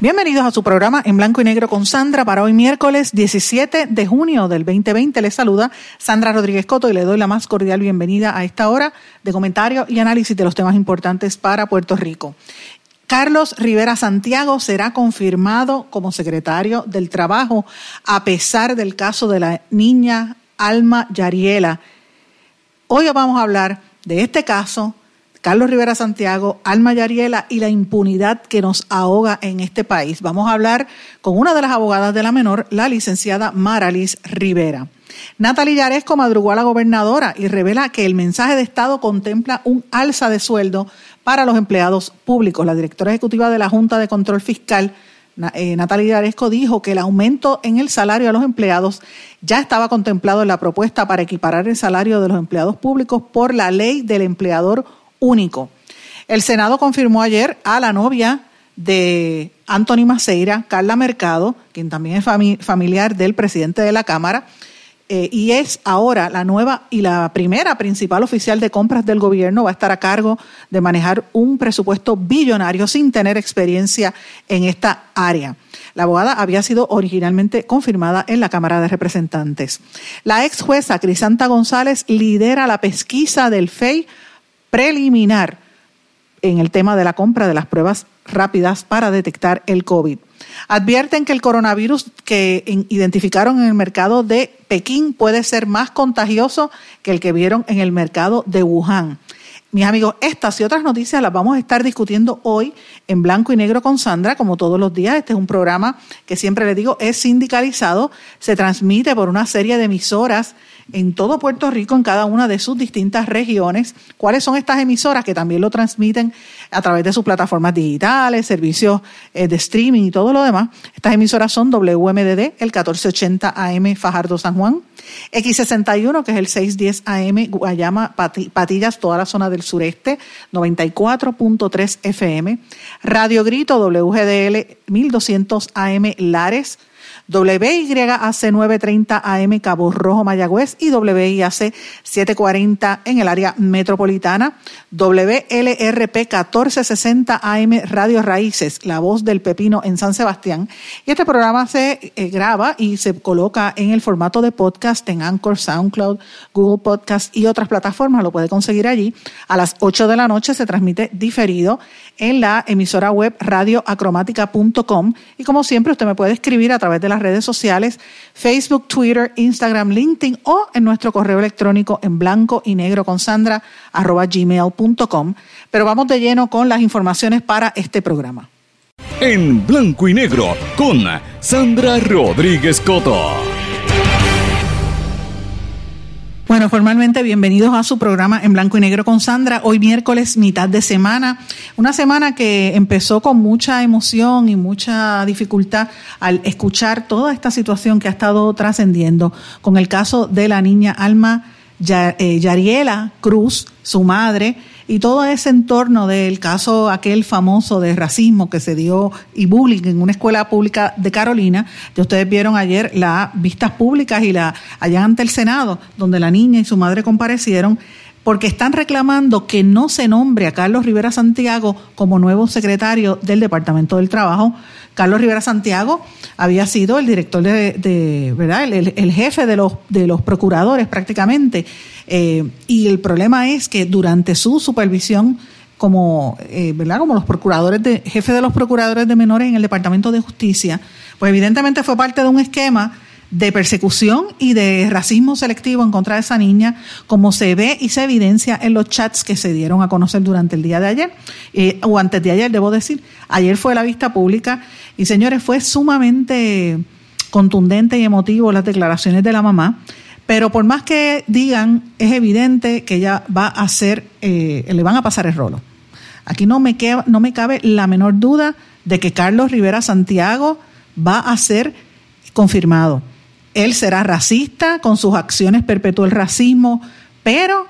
Bienvenidos a su programa en blanco y negro con Sandra para hoy miércoles 17 de junio del 2020. Les saluda Sandra Rodríguez Coto y le doy la más cordial bienvenida a esta hora de comentario y análisis de los temas importantes para Puerto Rico. Carlos Rivera Santiago será confirmado como secretario del Trabajo a pesar del caso de la niña Alma Yariela. Hoy vamos a hablar de este caso, Carlos Rivera Santiago, Alma Yariela y la impunidad que nos ahoga en este país. Vamos a hablar con una de las abogadas de la menor, la licenciada Maralis Rivera. Natalie Yaresco madrugó a la gobernadora y revela que el mensaje de Estado contempla un alza de sueldo para los empleados públicos. La directora ejecutiva de la Junta de Control Fiscal, eh, Natalia Yaresco, dijo que el aumento en el salario a los empleados ya estaba contemplado en la propuesta para equiparar el salario de los empleados públicos por la ley del empleador único. El Senado confirmó ayer a la novia de Anthony Maceira, Carla Mercado, quien también es familiar del presidente de la Cámara, eh, y es ahora la nueva y la primera principal oficial de compras del gobierno, va a estar a cargo de manejar un presupuesto billonario sin tener experiencia en esta área. La abogada había sido originalmente confirmada en la Cámara de Representantes. La ex jueza Crisanta González lidera la pesquisa del FEI preliminar en el tema de la compra de las pruebas rápidas para detectar el COVID. Advierten que el coronavirus que identificaron en el mercado de Pekín puede ser más contagioso que el que vieron en el mercado de Wuhan. Mis amigos, estas y otras noticias las vamos a estar discutiendo hoy en blanco y negro con Sandra, como todos los días. Este es un programa que siempre le digo es sindicalizado, se transmite por una serie de emisoras en todo Puerto Rico, en cada una de sus distintas regiones. ¿Cuáles son estas emisoras que también lo transmiten a través de sus plataformas digitales, servicios eh, de streaming y todo lo demás? Estas emisoras son WMDD, el 1480 AM Fajardo San Juan, X61, que es el 610 AM Guayama Patillas, toda la zona del sureste, 94.3 FM, Radio Grito WGDL 1200 AM Lares, WYAC 930 AM Cabo Rojo Mayagüez y WIAC 740 en el área metropolitana, WLRP 1460 AM Radio Raíces, La Voz del Pepino en San Sebastián. Y este programa se eh, graba y se coloca en el formato de podcast en Anchor, SoundCloud, Google Podcast y otras plataformas. Lo puede conseguir allí. A las 8 de la noche se transmite diferido en la emisora web radioacromática.com y como siempre usted me puede escribir a través de las redes sociales Facebook, Twitter, Instagram, LinkedIn o en nuestro correo electrónico en blanco y negro con Sandra arroba gmail.com. Pero vamos de lleno con las informaciones para este programa. En blanco y negro con Sandra Rodríguez Coto. Bueno, formalmente bienvenidos a su programa en blanco y negro con Sandra. Hoy miércoles, mitad de semana. Una semana que empezó con mucha emoción y mucha dificultad al escuchar toda esta situación que ha estado trascendiendo con el caso de la niña Alma eh, Yariela Cruz, su madre, y todo ese entorno del caso aquel famoso de racismo que se dio y bullying en una escuela pública de Carolina. Ya ustedes vieron ayer las vistas públicas y la allá ante el Senado, donde la niña y su madre comparecieron porque están reclamando que no se nombre a Carlos Rivera Santiago como nuevo secretario del Departamento del Trabajo. Carlos Rivera Santiago había sido el director de, ¿verdad? El, jefe de los, de los procuradores prácticamente. Eh, y el problema es que durante su supervisión como, eh, ¿verdad? como los procuradores de, jefe de los procuradores de menores en el Departamento de Justicia, pues evidentemente fue parte de un esquema de persecución y de racismo selectivo en contra de esa niña, como se ve y se evidencia en los chats que se dieron a conocer durante el día de ayer, eh, o antes de ayer, debo decir. Ayer fue la vista pública y, señores, fue sumamente contundente y emotivo las declaraciones de la mamá, Pero por más que digan, es evidente que ella va a hacer, eh, le van a pasar el rolo. Aquí no me, no me cabe la menor duda de que Carlos Rivera Santiago va a ser confirmado. Él será racista, con sus acciones perpetuó el racismo, pero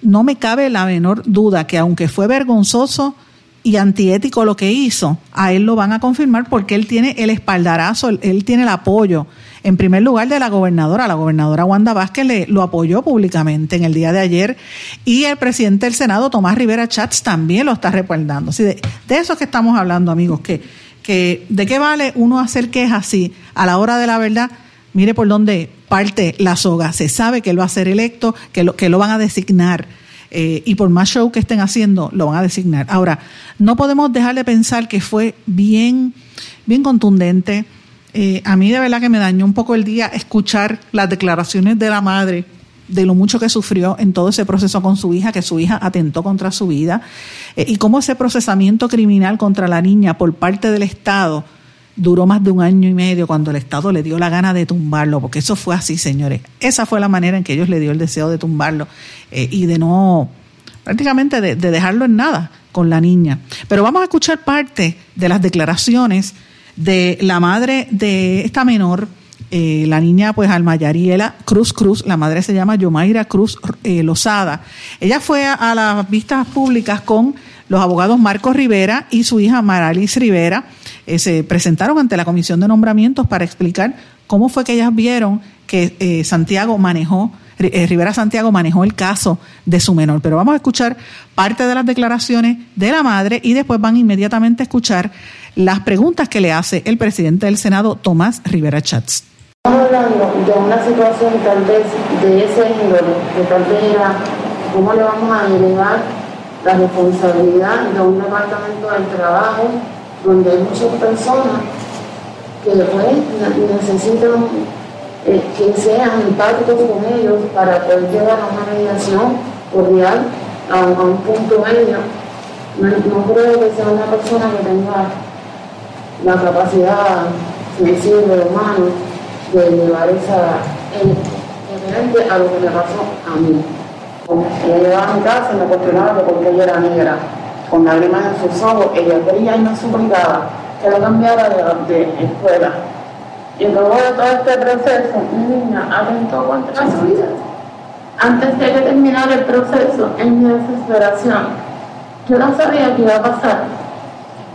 no me cabe la menor duda que aunque fue vergonzoso y antiético lo que hizo, a él lo van a confirmar porque él tiene el espaldarazo, él, tiene el apoyo, en primer lugar, de la gobernadora. La gobernadora Wanda Vázquez le, lo apoyó públicamente en el día de ayer y el presidente del Senado, Tomás Rivera Chats, también lo está respaldando. de, de eso que estamos hablando, amigos, que, que de qué vale uno hacer quejas así a la hora de la verdad Mire por dónde parte la soga. Se sabe que él va a ser electo, que lo, que lo van a designar. Eh, y por más show que estén haciendo, lo van a designar. Ahora, no podemos dejar de pensar que fue bien, bien contundente. Eh, a mí de verdad que me dañó un poco el día escuchar las declaraciones de la madre de lo mucho que sufrió en todo ese proceso con su hija, que su hija atentó contra su vida, eh, y cómo ese procesamiento criminal contra la niña por parte del Estado duró más de un año y medio cuando el Estado le dio la gana de tumbarlo, porque eso fue así, señores. Esa fue la manera en que ellos le dio el deseo de tumbarlo eh, y de no, prácticamente de, dejarlo en nada con la niña. Pero vamos a escuchar parte de las declaraciones de la madre de esta menor, eh, la niña pues Almayariela Cruz Cruz, la madre se llama Yomaira Cruz eh, Lozada. Ella fue a, las vistas públicas con los abogados Marcos Rivera y su hija Maralis Rivera eh, se presentaron ante la Comisión de Nombramientos para explicar cómo fue que ellas vieron que eh, Santiago manejó, eh, Rivera Santiago manejó el caso de su menor. Pero vamos a escuchar parte de las declaraciones de la madre y después van inmediatamente a escuchar las preguntas que le hace el presidente del Senado, Tomás Rivera Chats. Estamos hablando de una situación tal vez de ese índole, que tal vez era cómo le vamos a delegar la responsabilidad de un departamento del trabajo donde hay muchas personas que después necesitan eh, que sean empáticos con ellos para poder llegar a una mediación cordial, a, un punto medio. No, creo que sea una persona que tenga la capacidad sensible humana de llevar esa diferente a lo que me pasó a mí. Ella llegaba a mi casa y me cuestionaba que por qué ella era negra con lágrimas en sus ojos, ella quería y me suplicaba que lo cambiara de, escuela. Y luego de todo este proceso, mi niña atentó contra su vida. Antes de que terminara el proceso, en mi desesperación, yo no sabía qué iba a pasar.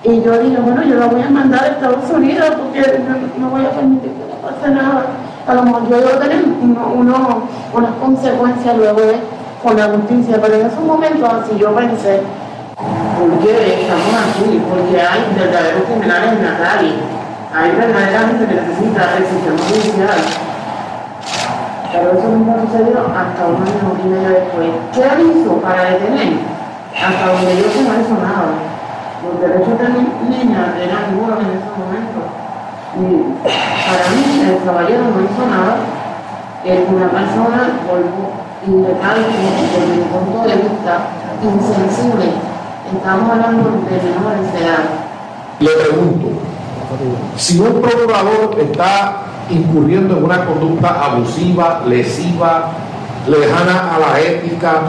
Y yo dije, bueno, yo la voy a mandar a Estados Unidos porque no, voy a permitir que le pase nada. A lo mejor yo voy a tener uno, unas consecuencias luego de, con la justicia, pero en esos momentos así yo pensé, porque estamos aquí, porque hay verdaderos criminales en la calle, hay verdaderamente que necesita el sistema judicial. Pero eso mismo sucedió hasta un año y medio después. ¿Qué hizo para detener? Hasta donde yo no hizo nada. Los derechos de mi niña eran nulos en ese momento. Y para mí el caballero no hizo nada. Es una persona, vuelvo y desde mi punto de vista, insensible Estamos hablando de menores de edad. Le pregunto, si un procurador está incurriendo en una conducta abusiva, lesiva, lejana a la ética,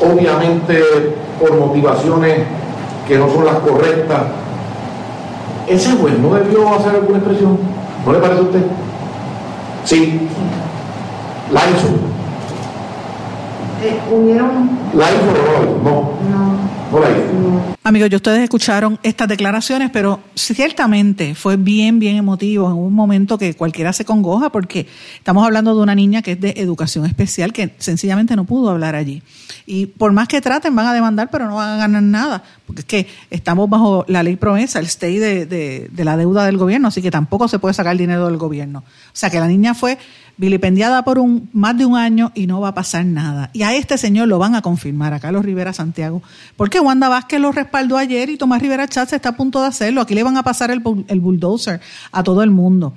obviamente por motivaciones que no son las correctas, ese juez no debió hacer alguna expresión. ¿No le parece a usted? Sí. La hizo. Eh, ¿Hubieron? La hizo no. No. Amigos, ustedes escucharon estas declaraciones, pero ciertamente fue bien, bien emotivo en un momento que cualquiera se congoja porque estamos hablando de una niña que es de educación especial que sencillamente no pudo hablar allí. Y por más que traten, van a demandar, pero no van a ganar nada, porque es que estamos bajo la ley promesa, el stay de, de la deuda del gobierno, así que tampoco se puede sacar dinero del gobierno. O sea que la niña fue vilipendiada por un, más de un año y no va a pasar nada. Y a este señor lo van a confirmar, a Carlos Rivera Santiago, porque Wanda Vázquez lo respaldó ayer y Tomás Rivera Chatz está a punto de hacerlo. Aquí le van a pasar el, el bulldozer a todo el mundo.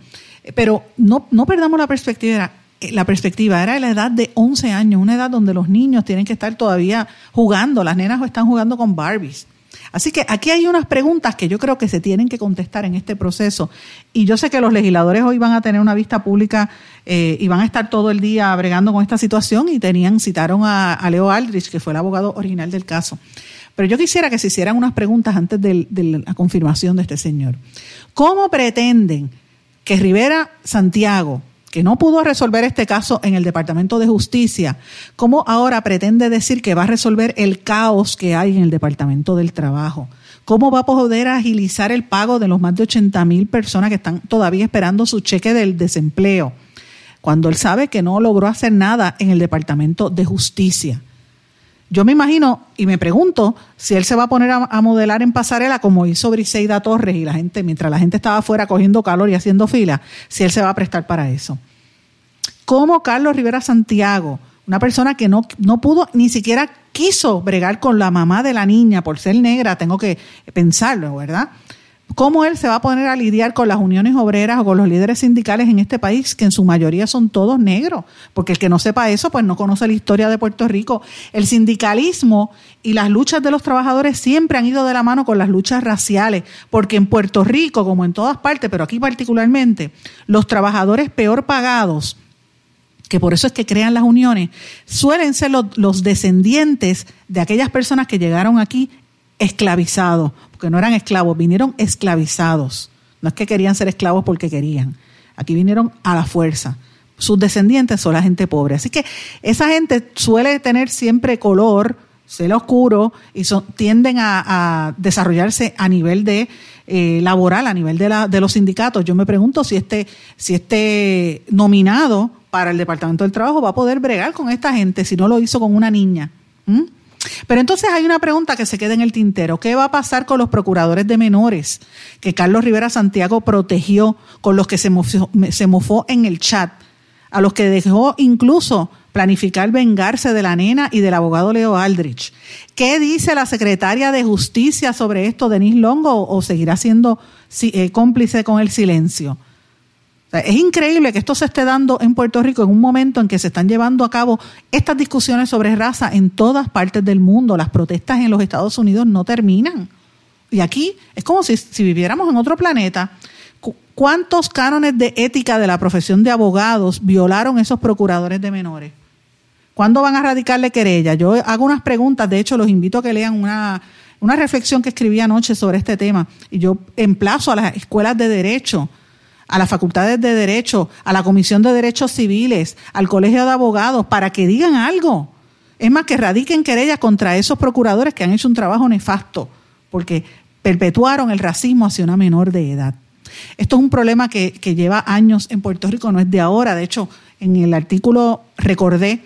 Pero no, no perdamos la perspectiva. La perspectiva era la edad de 11 años, una edad donde los niños tienen que estar todavía jugando, las nenas están jugando con Barbies. Así que aquí hay unas preguntas que yo creo que se tienen que contestar en este proceso. Y yo sé que los legisladores hoy van a tener una vista pública eh, y van a estar todo el día bregando con esta situación y tenían, citaron a, Leo Aldrich, que fue el abogado original del caso. Pero yo quisiera que se hicieran unas preguntas antes de la confirmación de este señor. ¿Cómo pretenden que Rivera Santiago, que no pudo resolver este caso en el Departamento de Justicia, ¿cómo ahora pretende decir que va a resolver el caos que hay en el Departamento del Trabajo? ¿Cómo va a poder agilizar el pago de los más de 80 mil personas que están todavía esperando su cheque del desempleo? Cuando él sabe que no logró hacer nada en el Departamento de Justicia. Yo me imagino y me pregunto si él se va a poner a, modelar en pasarela como hizo Briseida Torres y la gente, mientras la gente estaba afuera cogiendo calor y haciendo fila, si él se va a prestar para eso. Como Carlos Rivera Santiago, una persona que no, no pudo, ni siquiera quiso bregar con la mamá de la niña por ser negra, tengo que pensarlo, ¿verdad? ¿Cómo él se va a poner a lidiar con las uniones obreras o con los líderes sindicales en este país, que en su mayoría son todos negros? Porque el que no sepa eso, pues no conoce la historia de Puerto Rico. El sindicalismo y las luchas de los trabajadores siempre han ido de la mano con las luchas raciales, porque en Puerto Rico, como en todas partes, pero aquí particularmente, los trabajadores peor pagados, que por eso es que crean las uniones, suelen ser los, descendientes de aquellas personas que llegaron aquí esclavizados, porque no eran esclavos, vinieron esclavizados. No es que querían ser esclavos porque querían. Aquí vinieron a la fuerza. Sus descendientes son la gente pobre. Así que esa gente suele tener siempre color, celo oscuro, y tienden a, desarrollarse a nivel de eh, laboral, a nivel de, la, de los sindicatos. Yo me pregunto si este, si este nominado para el Departamento del Trabajo va a poder bregar con esta gente si no lo hizo con una niña. Pero entonces hay una pregunta que se queda en el tintero. ¿Qué va a pasar con los procuradores de menores que Carlos Rivera Santiago protegió, con los que se mofó, en el chat, a los que dejó incluso planificar vengarse de la nena y del abogado Leo Aldrich? ¿Qué dice la secretaria de Justicia sobre esto, Denise Longo, o seguirá siendo eh, cómplice con el silencio? Es increíble que esto se esté dando en Puerto Rico en un momento en que se están llevando a cabo estas discusiones sobre raza en todas partes del mundo. Las protestas en los Estados Unidos no terminan. Y aquí es como si, viviéramos en otro planeta. ¿Cuántos cánones de ética de la profesión de abogados violaron esos procuradores de menores? ¿Cuándo van a radicarle querella? Yo hago unas preguntas, de hecho los invito a que lean una, una reflexión que escribí anoche sobre este tema. Y yo emplazo a las escuelas de derecho a las facultades de Derecho, a la Comisión de Derechos Civiles, al Colegio de Abogados, para que digan algo. Es más, que radiquen querellas contra esos procuradores que han hecho un trabajo nefasto, porque perpetuaron el racismo hacia una menor de edad. Esto es un problema que, lleva años en Puerto Rico, no es de ahora. De hecho, en el artículo recordé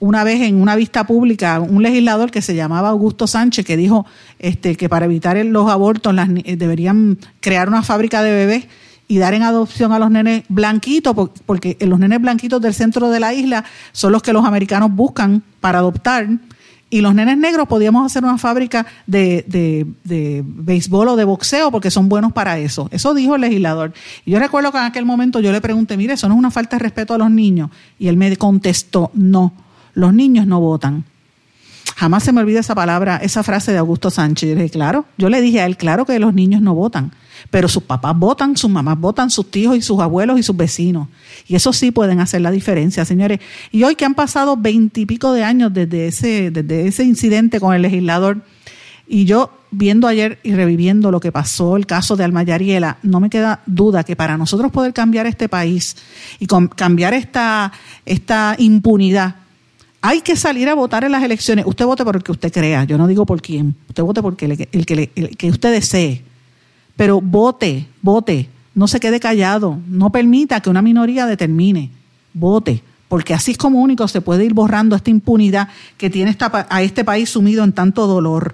una vez en una vista pública un legislador que se llamaba Augusto Sánchez que dijo este, que para evitar los abortos las, deberían crear una fábrica de bebés y dar en adopción a los nenes blanquitos, porque los nenes blanquitos del centro de la isla son los que los americanos buscan para adoptar. Y los nenes negros podíamos hacer una fábrica de, de, de, béisbol o de boxeo porque son buenos para eso. Eso dijo el legislador. Y yo recuerdo que en aquel momento yo le pregunté, mire, eso no es una falta de respeto a los niños. Y él me contestó, no, los niños no votan. Jamás se me olvida esa palabra, esa frase de Augusto Sánchez. Yo dije, claro, yo le dije a él, claro que los niños no votan pero sus papás votan, sus mamás votan, sus tíos y sus abuelos y sus vecinos. Y eso sí pueden hacer la diferencia, señores. Y hoy que han pasado veintipico de años desde ese, desde ese incidente con el legislador, y yo viendo ayer y reviviendo lo que pasó, el caso de Alma Yariela, no me queda duda que para nosotros poder cambiar este país y cambiar esta, esta impunidad, hay que salir a votar en las elecciones. Usted vote por el que usted crea, yo no digo por quién. Usted vote por el que, el que, usted desee pero vote, vote, no se quede callado, no permita que una minoría determine, vote, porque así es como único se puede ir borrando esta impunidad que tiene a este país sumido en tanto dolor.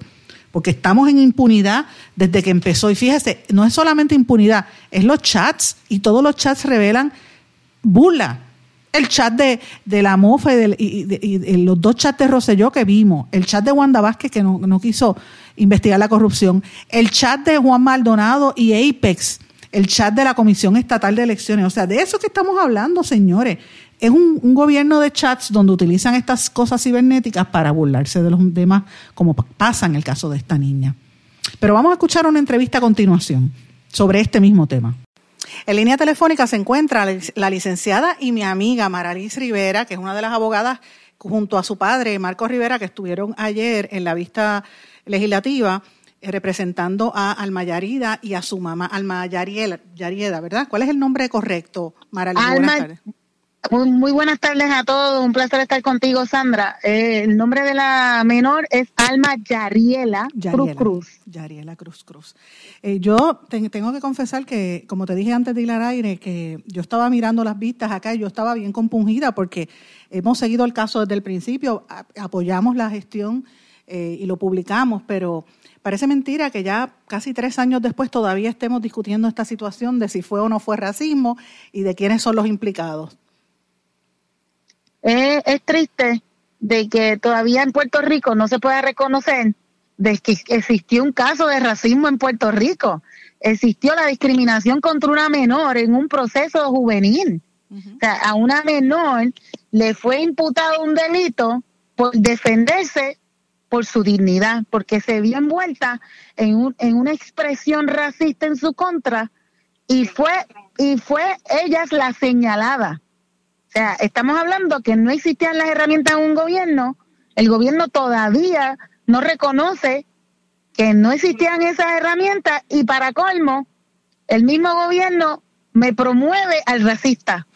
Porque estamos en impunidad desde que empezó. Y fíjese, no es solamente impunidad, es los chats. Y todos los chats revelan burla. El chat de, de la mofa y, los dos chats de Roselló que vimos. El chat de Wanda Vázquez que no, no quiso investigar la corrupción, el chat de Juan Maldonado y Apex, el chat de la Comisión Estatal de Elecciones. O sea, de eso que estamos hablando, señores. Es un, gobierno de chats donde utilizan estas cosas cibernéticas para burlarse de los demás, como pasa en el caso de esta niña. Pero vamos a escuchar una entrevista a continuación sobre este mismo tema. En línea telefónica se encuentra la licenciada y mi amiga Maraliz Rivera, que es una de las abogadas junto a su padre, Marcos Rivera, que estuvieron ayer en la vista legislativa eh, representando a Alma Yarida y a su mamá, Alma Yarieda, ¿verdad? ¿Cuál es el nombre correcto, Maraliz? Alma, muy, buenas tardes a todos, un placer estar contigo, Sandra. Eh, el nombre de la menor es Alma Yariela, Cruz Cruz. Yariela Cruz Cruz. Eh, yo tengo que confesar que, como te dije antes de ir al aire, que yo estaba mirando las vistas acá y yo estaba bien compungida porque hemos seguido el caso desde el principio, apoyamos la gestión eh, y lo publicamos, pero parece mentira que ya casi tres años después todavía estemos discutiendo esta situación de si fue o no fue racismo y de quiénes son los implicados. Es, triste de que todavía en Puerto Rico no se pueda reconocer de que existió un caso de racismo en Puerto Rico. Existió la discriminación contra una menor en un proceso juvenil. O sea, a una menor le fue imputado un delito por defenderse por su dignidad, porque se vio envuelta en, un, en una expresión racista en su contra y fue, y fue ella la señalada. Sea, estamos hablando que no existían las herramientas en un gobierno, el gobierno todavía no reconoce que no existían esas herramientas y para colmo, el mismo gobierno me promueve al racista.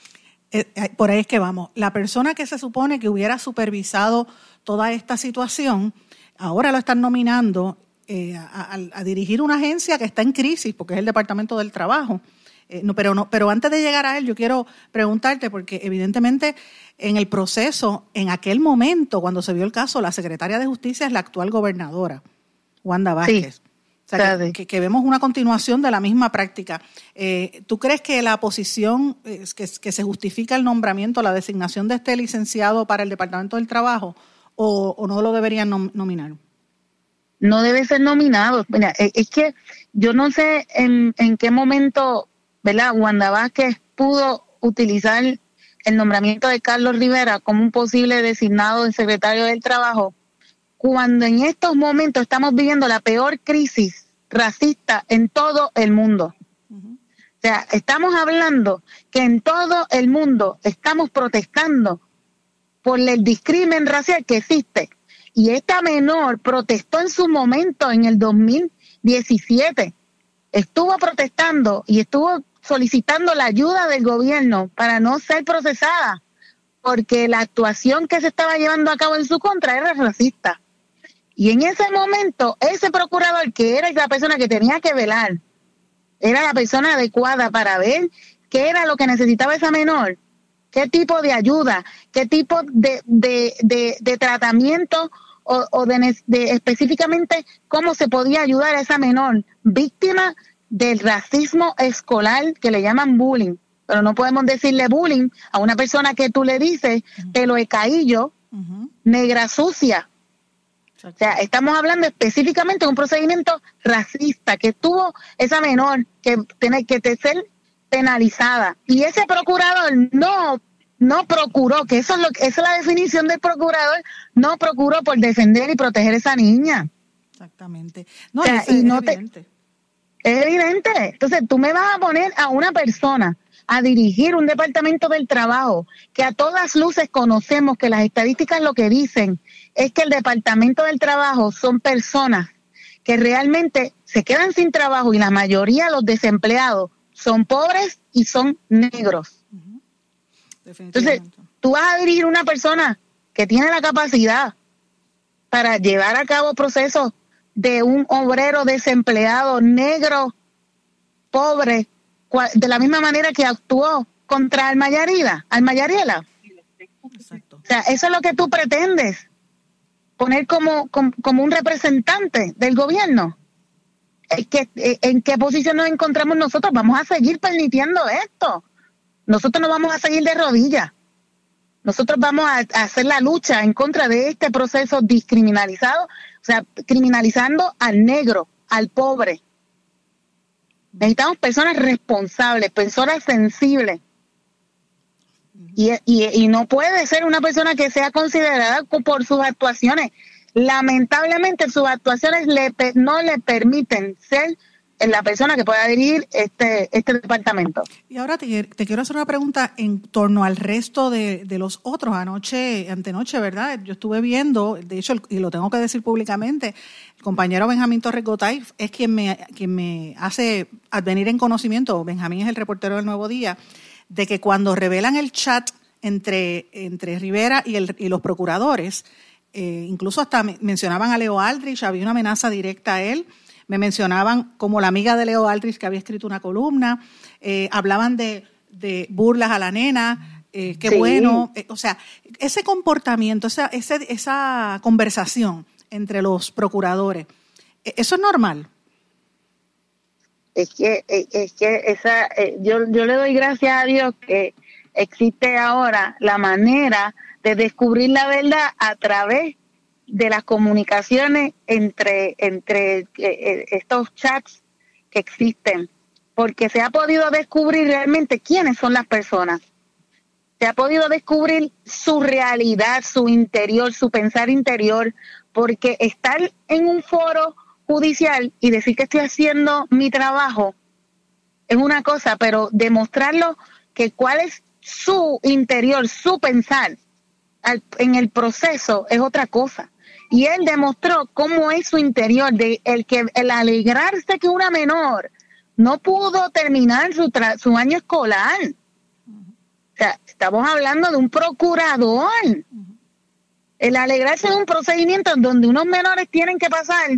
Eh, eh, por ahí es que vamos. La persona que se supone que hubiera supervisado toda esta situación, ahora lo están nominando eh, a, dirigir una agencia que está en crisis, porque es el Departamento del Trabajo. Eh, no, pero, no, pero antes de llegar a él, yo quiero preguntarte, porque evidentemente en el proceso, en aquel momento, cuando se vio el caso, la secretaria de Justicia es la actual gobernadora, Wanda Vázquez. O sea, que, vemos una continuación de la misma práctica. Eh, ¿Tú crees que la posición, que, se justifica el nombramiento, la designación de este licenciado para el Departamento del Trabajo, o, no lo deberían nominar? No debe ser nominado. Mira, e, es que yo no sé en, en qué momento ¿verdad? Wanda Vázquez pudo utilizar el nombramiento de Carlos Rivera como un posible designado de secretario del Trabajo, cuando en estos momentos estamos viviendo la peor crisis racista en todo el mundo. O sea, estamos hablando que en todo el mundo estamos protestando por el discrimen racial que existe. Y esta menor protestó en su momento en el 2017. Estuvo protestando y estuvo solicitando la ayuda del gobierno para no ser procesada, porque la actuación que se estaba llevando a cabo en su contra era racista. Y en ese momento, ese procurador, que era la persona que tenía que velar, era la persona adecuada para ver qué era lo que necesitaba esa menor, qué tipo de ayuda, qué tipo de, de, tratamiento o, o de, específicamente cómo se podía ayudar a esa menor víctima del racismo escolar que le llaman bullying, pero no podemos decirle bullying a una persona que tú le dices pelo de caillo, negra sucia. O sea, estamos hablando específicamente de un procedimiento racista que tuvo esa menor que tiene que ser penalizada. Y ese procurador no no procuró, que eso es lo esa es la definición del procurador, no procuró por defender y proteger a esa niña. Exactamente. No, y no Te, es evidente. Entonces, tú me vas a poner a una persona a dirigir un departamento del trabajo que a todas luces conocemos que las estadísticas lo que dicen es que el departamento del trabajo son personas que realmente se quedan sin trabajo y la mayoría de los desempleados son pobres y son negros. Entonces, tú vas a dirigir una persona que tiene la capacidad para llevar a cabo procesos de un obrero desempleado negro, pobre, de la misma manera que actuó contra Almayarida, Almayariela. O sea, eso es lo que tú pretendes, poner como, como, un representante del gobierno. que, eh, ¿En qué posición nos encontramos nosotros? Vamos a seguir permitiendo esto. Nosotros no vamos a seguir de rodillas. Nosotros vamos a, hacer la lucha en contra de este proceso discriminalizado sea, criminalizando al negro, al pobre. Necesitamos personas responsables, personas sensibles. Y, y, no puede ser una persona que sea considerada por sus actuaciones. lamentablemente sus actuaciones le, no le permiten ser la persona que pueda dirigir este, este departamento. Y ahora te, quiero hacer una pregunta en torno al resto de, los otros. Anoche, antenoche, ¿verdad? Yo estuve viendo, de hecho, y lo tengo que decir públicamente, el compañero Benjamín Torres Gotay es quien me, quien me hace advenir en conocimiento, Benjamín es el reportero del Nuevo Día, de que cuando revelan el chat entre, entre Rivera y, el, y los procuradores, eh, incluso hasta mencionaban a Leo Aldrich, había una amenaza directa a él me mencionaban como la amiga de Leo Aldrich que había escrito una columna, eh, hablaban de, burlas a la nena, eh, qué bueno, eh, o sea, ese comportamiento, esa, esa conversación entre los procuradores, ¿eso es normal? Es que, es que esa, yo, yo le doy gracias a Dios que existe ahora la manera de descubrir la verdad a través de las comunicaciones entre, entre eh, eh, estos chats que existen, porque se ha podido descubrir realmente quiénes son las personas. Se ha podido descubrir su realidad, su interior, su pensar interior, porque estar en un foro judicial y decir que estoy haciendo mi trabajo es una cosa, pero demostrarlo que cuál es su interior, su pensar en el proceso es otra cosa y él demostró cómo es su interior, de el que el alegrarse que una menor no pudo terminar su, su año escolar. O sea, estamos hablando de un procurador. El alegrarse de un procedimiento donde unos menores tienen que pasar,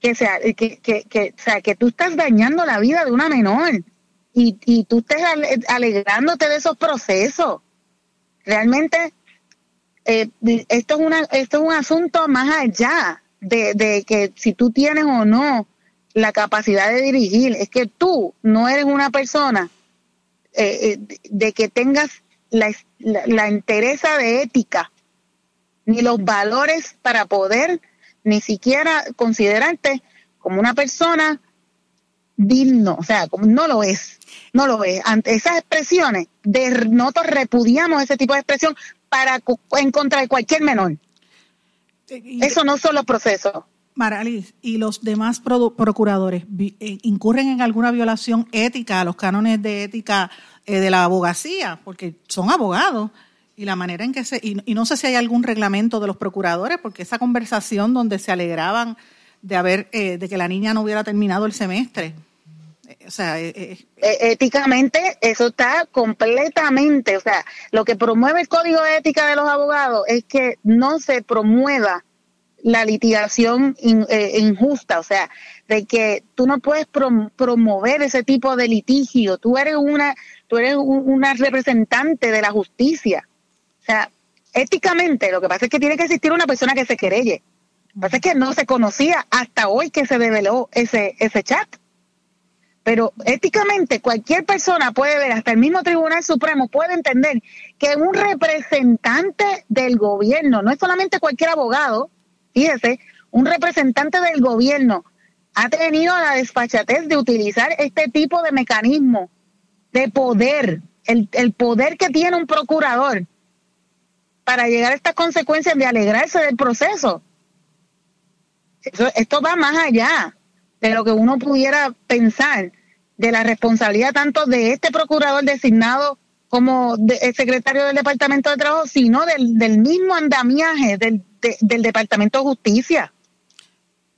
que, sea, que, que, que, o sea, que tú estás dañando la vida de una menor y, y tú estés alegrándote de esos procesos. Realmente eh, esto, es una, esto es un asunto más allá de, que si tú tienes o no la capacidad de dirigir, es que tú no eres una persona eh, eh, de que tengas la, la, la interesa de ética ni los valores para poder ni siquiera considerarte como una persona digno, o sea, no lo es, no lo es. Ante esas expresiones, de, nosotros repudiamos ese tipo de expresión para en contra de cualquier menor. Eso no son los procesos. Maralis, ¿y los demás procuradores eh, incurren en alguna violación ética a los cánones de ética eh, de la abogacía? Porque son abogados y la manera en que se... Y, no sé si hay algún reglamento de los procuradores, porque esa conversación donde se alegraban de haber eh, de que la niña no hubiera terminado el semestre, o sea, eh, eh, eh, éticamente eso está completamente, o sea, lo que promueve el código de ética de los abogados es que no se promueva la litigación injusta, o sea, de que tú no puedes promover ese tipo de litigio, tú eres una tú eres una representante de la justicia. O sea, éticamente lo que pasa es que tiene que existir una persona que se querelle. Lo que pasa es que no se conocía hasta hoy que se develó ese ese chat. Pero éticamente cualquier persona puede ver, hasta el mismo Tribunal Supremo puede entender que un representante del gobierno, no es solamente cualquier abogado, fíjese, un representante del gobierno ha tenido la desfachatez de utilizar este tipo de mecanismo de poder, el, el poder que tiene un procurador para llegar a estas consecuencias de alegrarse del proceso. esto va más allá de lo que uno pudiera pensar de la responsabilidad tanto de este procurador designado como el secretario del Departamento de Trabajo, sino del, del mismo andamiaje del, del Departamento de Justicia.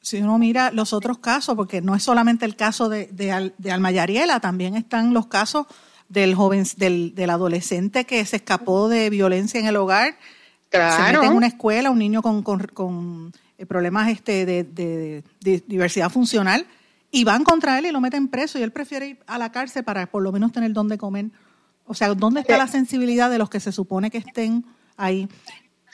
Si uno mira los otros casos, porque no es solamente el caso de, de, de Alma Yariela, también están los casos del joven, del, del adolescente que se escapó de violencia en el hogar, claro. se mete en una escuela, un niño con, con, con problemas este de, de, diversidad funcional, y van contra él y lo meten preso y él prefiere ir a la cárcel para por lo menos tener dónde comer. O sea, ¿dónde está la sensibilidad de los que se supone que estén ahí?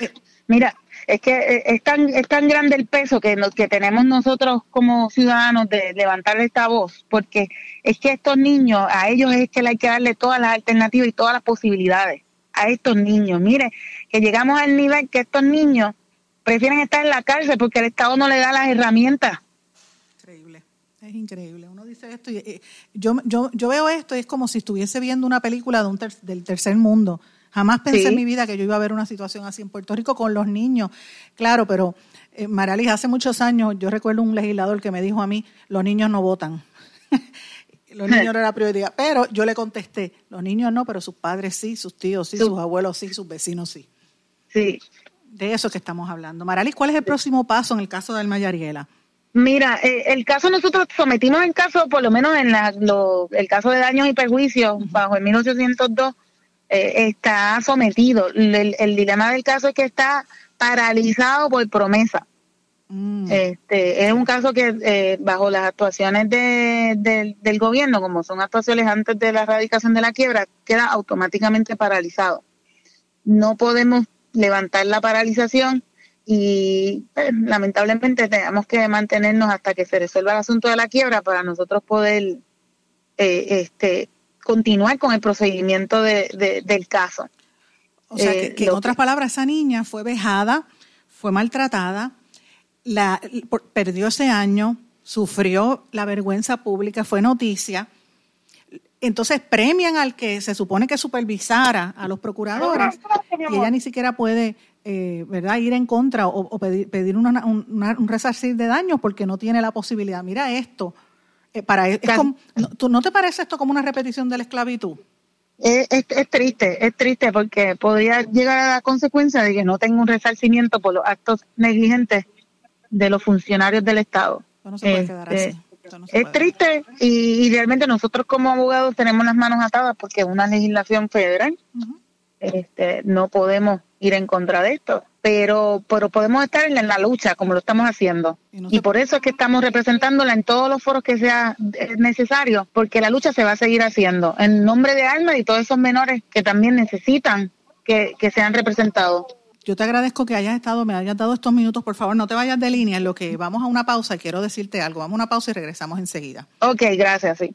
Eh, Mira, es que eh, es tan, es tan grande el peso que, que tenemos nosotros como ciudadanos de levantar esta voz, porque es que estos niños, a ellos es que hay que darle todas las alternativas y todas las posibilidades a estos niños. Mire, que llegamos al nivel que estos niños prefieren estar en la cárcel porque el Estado no le da las herramientas. Es increíble. Uno dice esto y eh, yo, yo, yo veo esto y es como si estuviese viendo una película de un del tercer mundo. Jamás pensé en mi vida que yo iba a ver una situación así en Puerto Rico con los niños. Claro, pero Eh, Maralis, hace muchos años yo recuerdo un legislador que me dijo a mí, los niños no votan. los niños no era prioridad. Pero yo le contesté, los niños no, pero sus padres sí, sus tíos sí, sus abuelos sí, sus vecinos sí. Sí. De eso que estamos hablando. Maralis, ¿cuál es el próximo paso en el caso de Alma Yariela? Mira, eh, el caso nosotros sometimos el caso, por lo menos en la, el caso de daños y perjuicios, bajo el 1802, eh, está sometido. El, dilema del caso es que está paralizado por promesa. Mm. Este, es un caso que eh, bajo las actuaciones de, del gobierno, como son actuaciones antes de la erradicación de la quiebra, queda automáticamente paralizado. No podemos levantar la paralización y pues, lamentablemente tenemos que mantenernos hasta que se resuelva el asunto de la quiebra para nosotros poder eh, este continuar con el procedimiento de, del caso. O sea, que, eh, en otras palabras, esa niña fue vejada, fue maltratada, la, perdió ese año, sufrió la vergüenza pública, fue noticia. Entonces premian al que se supone que supervisara a los procuradores y ella ni siquiera puede eh, ¿verdad? ir en contra o, pedir, pedir un resarcir de daños porque no tiene la posibilidad. Mira esto. Eh, para, es no, te parece esto como una repetición de la esclavitud? Es, es, triste, es triste porque podría llegar a la consecuencia de que no tenga un resarcimiento por los actos negligentes de los funcionarios del Estado. No se puede quedar este, así. es triste y, realmente nosotros como abogados tenemos las manos atadas porque es una legislación federal. Este, no podemos ir en contra de esto, pero, pero podemos estar en la lucha como lo estamos haciendo. Y, por eso es que estamos representándola en todos los foros que sea eh, necesario, porque la lucha se va a seguir haciendo en nombre de Alma y todos esos menores que también necesitan que, que sean representados. Yo te agradezco que hayas estado, me hayas dado estos minutos. Por favor, no te vayas de línea. En lo que vamos a una pausa, quiero decirte algo. Vamos a una pausa y regresamos enseguida. Ok, gracias, sí.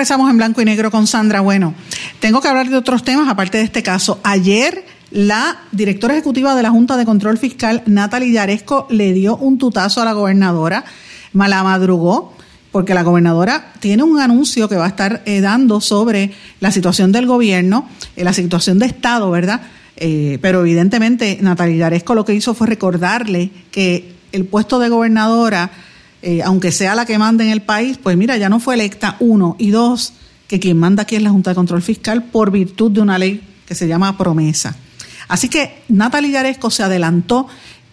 Regresamos en blanco y negro con Sandra. Bueno, tengo que hablar de otros temas aparte de este caso. Ayer la directora ejecutiva de la Junta de Control Fiscal, Natalie Yaresco, le dio un tutazo a la gobernadora, la madrugó, porque la gobernadora tiene un anuncio que va a estar eh, dando sobre la situación del gobierno, eh, la situación de Estado, ¿verdad? Eh, pero evidentemente Natalie Yaresco lo que hizo fue recordarle que el puesto de gobernadora eh, aunque sea la que manda en el país, pues mira, ya no fue electa, uno, y dos, que quien manda aquí es la Junta de Control Fiscal por virtud de una ley que se llama promesa. Así que Natalia Yaresco se adelantó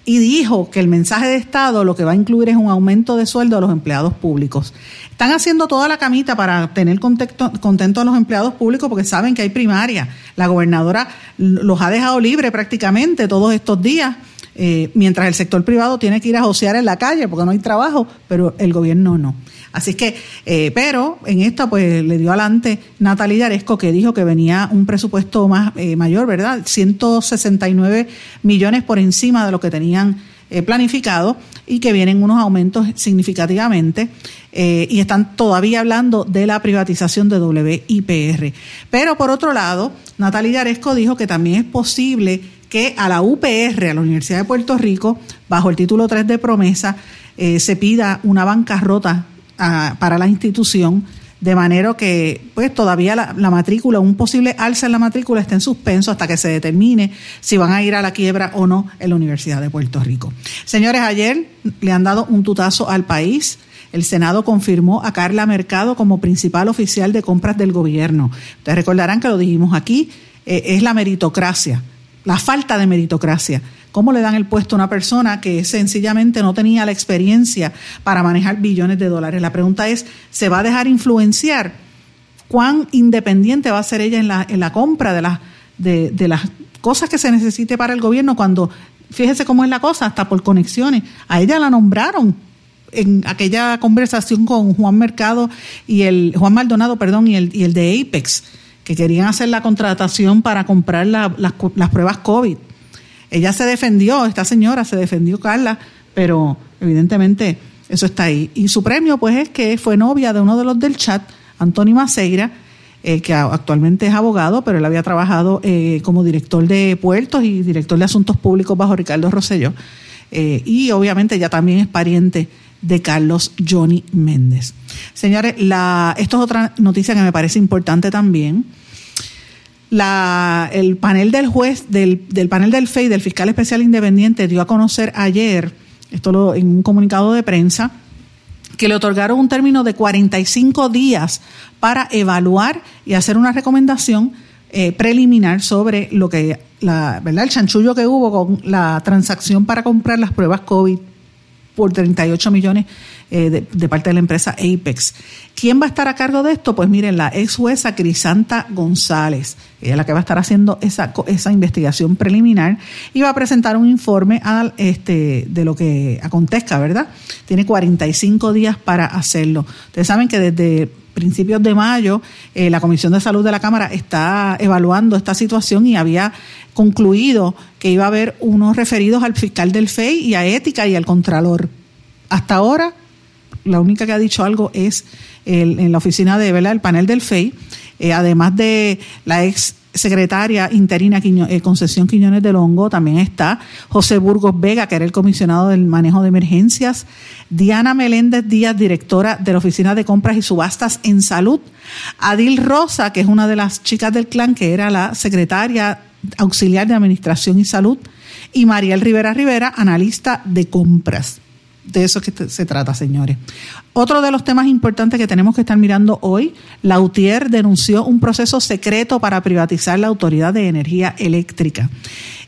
y dijo que el mensaje de Estado lo que va a incluir es un aumento de sueldo a los empleados públicos. Están haciendo toda la camita para tener contento, a los empleados públicos porque saben que hay primaria. La gobernadora los ha dejado libre prácticamente todos estos días eh, mientras el sector privado tiene que ir a josear en la calle porque no hay trabajo, pero el gobierno no. Así que, eh, pero en esta pues le dio adelante Natalia Yaresco que dijo que venía un presupuesto más eh, mayor, ¿verdad? 169 millones por encima de lo que tenían planificado y que vienen unos aumentos significativamente y están todavía hablando de la privatización de WIPR. Pero por otro lado, Natalia Yaresco dijo que también es posible que a la UPR, a la Universidad de Puerto Rico, bajo el título 3 de promesa, eh, se pida una bancarrota ah, para la institución, de manera que pues todavía la, matrícula, un posible alza en la matrícula está en suspenso hasta que se determine si van a ir a la quiebra o no en la Universidad de Puerto Rico. Señores, ayer le han dado un tutazo al país. El Senado confirmó a Carla Mercado como principal oficial de compras del gobierno. Ustedes recordarán que lo dijimos aquí, eh, es la meritocracia la falta de meritocracia. ¿Cómo le dan el puesto a una persona que sencillamente no tenía la experiencia para manejar billones de dólares? La pregunta es, ¿se va a dejar influenciar? ¿Cuán independiente va a ser ella en la, en la compra de las, de, de las cosas que se necesite para el gobierno cuando, fíjese cómo es la cosa, hasta por conexiones, a ella la nombraron en aquella conversación con Juan Mercado y el Juan Maldonado, perdón, y el, y el de Apex que querían hacer la contratación para comprar las, pruebas COVID. ella se defendió, esta señora se defendió, Carla, pero evidentemente eso está ahí. Y su premio, pues, es que fue novia de uno de los del chat, Antonio Maceira, eh, que actualmente es abogado, pero él había trabajado eh, como director de puertos y director de asuntos públicos bajo Ricardo Rosselló. Eh, y obviamente ya también es pariente de Carlos Johnny Méndez. Señores, la, esto es otra noticia que me parece importante también. La, el panel del juez, del, del panel del FEI, del fiscal especial independiente, dio a conocer ayer, esto lo, en un comunicado de prensa, que le otorgaron un término de 45 días para evaluar y hacer una recomendación eh, preliminar sobre lo que la verdad el chanchullo que hubo con la transacción para comprar las pruebas COVID por 38 millones eh, de, parte de la empresa Apex. ¿Quién va a estar a cargo de esto? Pues miren, la ex jueza Crisanta González, ella es la que va a estar haciendo esa, esa investigación preliminar y va a presentar un informe al, este, de lo que acontezca, ¿verdad? Tiene 45 días para hacerlo. Ustedes saben que desde principios de mayo, eh, la Comisión de Salud de la Cámara está evaluando esta situación y había concluido que iba a haber unos referidos al fiscal del FEI y a Ética y al Contralor. Hasta ahora, la única que ha dicho algo es en la oficina de ¿verdad? el panel del FEI, eh, además de la ex secretaria interina eh, Concesión Quiñones de Longo, también está José Burgos Vega, que era el comisionado del manejo de emergencias, Diana Meléndez Díaz, directora de la Oficina de Compras y Subastas en Salud, Adil Rosa, que es una de las chicas del clan, que era la secretaria auxiliar de Administración y Salud, y Mariel Rivera Rivera, analista de compras de eso que se trata, señores. Otro de los temas importantes que tenemos que estar mirando hoy, Lautier denunció un proceso secreto para privatizar la Autoridad de Energía Eléctrica.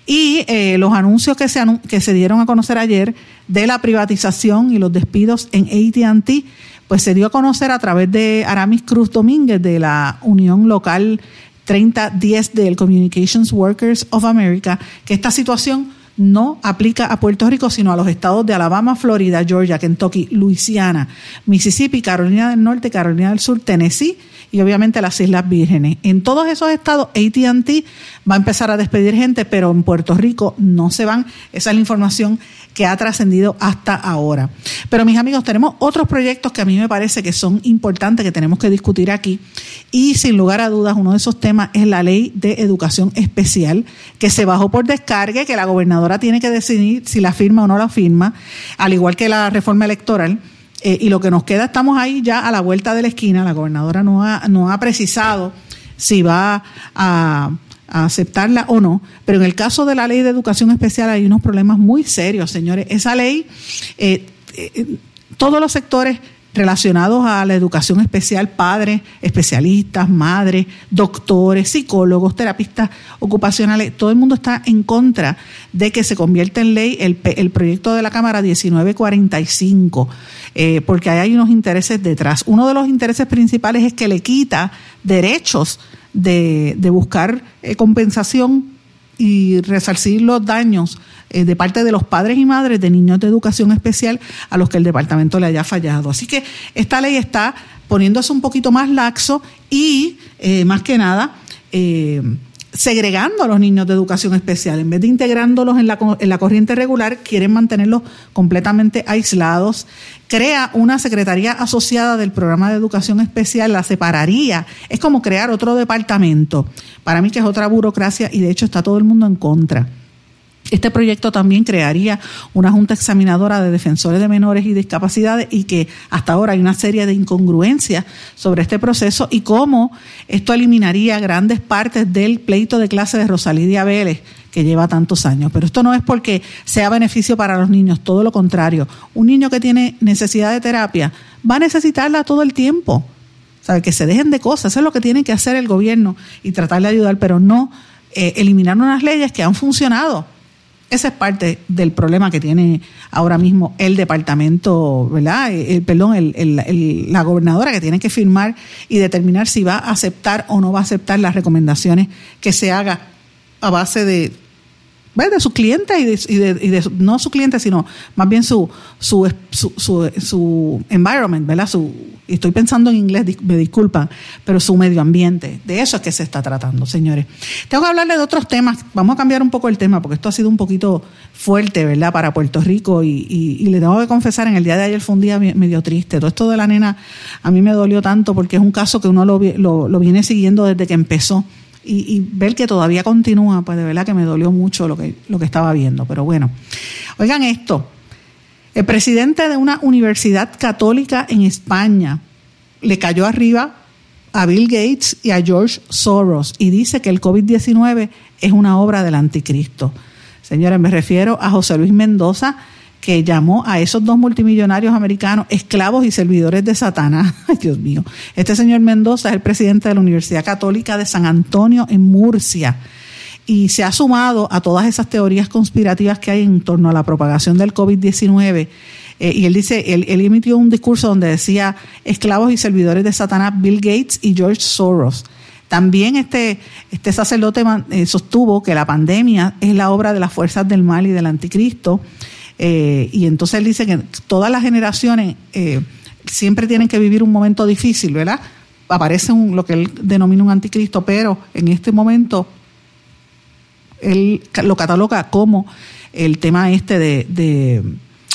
Y eh, los anuncios que se, que se dieron a conocer ayer de la privatización y los despidos en ATT, pues se dio a conocer a través de Aramis Cruz Domínguez de la Unión Local 3010 del Communications Workers of America, que esta situación no aplica a Puerto Rico, sino a los estados de Alabama, Florida, Georgia, Kentucky, Luisiana, Mississippi, Carolina del Norte, Carolina del Sur, Tennessee y obviamente las Islas Vírgenes. En todos esos estados, ATT va a empezar a despedir gente, pero en Puerto Rico no se van. Esa es la información que ha trascendido hasta ahora. Pero mis amigos, tenemos otros proyectos que a mí me parece que son importantes, que tenemos que discutir aquí. Y sin lugar a dudas, uno de esos temas es la ley de educación especial, que se bajó por descargue, que la gobernadora tiene que decidir si la firma o no la firma, al igual que la reforma electoral. Eh, y lo que nos queda, estamos ahí ya a la vuelta de la esquina. La gobernadora no ha, no ha precisado si va a, aceptarla o no, pero en el caso de la ley de educación especial hay unos problemas muy serios, señores. Esa ley, eh, eh, todos los sectores relacionados a la educación especial, padres, especialistas, madres, doctores, psicólogos, terapistas ocupacionales, todo el mundo está en contra de que se convierta en ley el, proyecto de la Cámara 1945, eh, porque hay unos intereses detrás. Uno de los intereses principales es que le quita derechos de, buscar eh, compensación y resarcir los daños eh, de parte de los padres y madres de niños de educación especial a los que el departamento le haya fallado. Así que esta ley está poniéndose un poquito más laxo y, eh, más que nada, segregando a los niños de educación especial. En vez de integrándolos en la, en la corriente regular, quieren mantenerlos completamente aislados. Crea una secretaría asociada del programa de educación especial, la separaría. Es como crear otro departamento. Para mí que es otra burocracia y de hecho está todo el mundo en contra. Este proyecto también crearía una junta examinadora de defensores de menores y discapacidades y que hasta ahora hay una serie de incongruencias sobre este proceso y cómo esto eliminaría grandes partes del pleito de clase de Rosalidia Vélez que lleva tantos años. Pero esto no es porque sea beneficio para los niños, todo lo contrario. Un niño que tiene necesidad de terapia va a necesitarla todo el tiempo. O que se dejen de cosas, eso es lo que tiene que hacer el gobierno y tratar de ayudar, pero no eh, eliminar unas leyes que han funcionado esa es parte del problema que tiene ahora mismo el departamento, ¿verdad? El, eh, perdón, el, la gobernadora que tiene que firmar y determinar si va a aceptar o no va a aceptar las recomendaciones que se haga a base de de sus clientes y de, y de, no sus clientes, sino más bien su, su, su, su, environment, ¿verdad? Su, estoy pensando en inglés, me disculpan, pero su medio ambiente. De eso es que se está tratando, señores. Tengo que hablarle de otros temas. Vamos a cambiar un poco el tema porque esto ha sido un poquito fuerte, ¿verdad? Para Puerto Rico y, y, le tengo que confesar, en el día de ayer fue un día medio triste. Todo esto de la nena a mí me dolió tanto porque es un caso que uno lo, lo viene siguiendo desde que empezó y, ver que todavía continúa, pues de verdad que me dolió mucho lo que, lo que estaba viendo. Pero bueno, oigan esto, el presidente de una universidad católica en España le cayó arriba a Bill Gates y a George Soros y dice que el COVID-19 es una obra del anticristo. Señores, me refiero a José Luis Mendoza, que llamó a esos dos multimillonarios americanos esclavos y servidores de Satanás. Ay, Dios mío. Este señor Mendoza es el presidente de la Universidad Católica de San Antonio en Murcia y se ha sumado a todas esas teorías conspirativas que hay en torno a la propagación del COVID-19. Eh, y él dice, él, emitió un discurso donde decía esclavos y servidores de Satanás Bill Gates y George Soros. También este, este sacerdote eh, sostuvo que la pandemia es la obra de las fuerzas del mal y del anticristo eh, y entonces él dice que todas las generaciones eh, siempre tienen que vivir un momento difícil, ¿verdad? Aparece un, lo que él denomina un anticristo, pero en este momento él lo cataloga como el tema este de,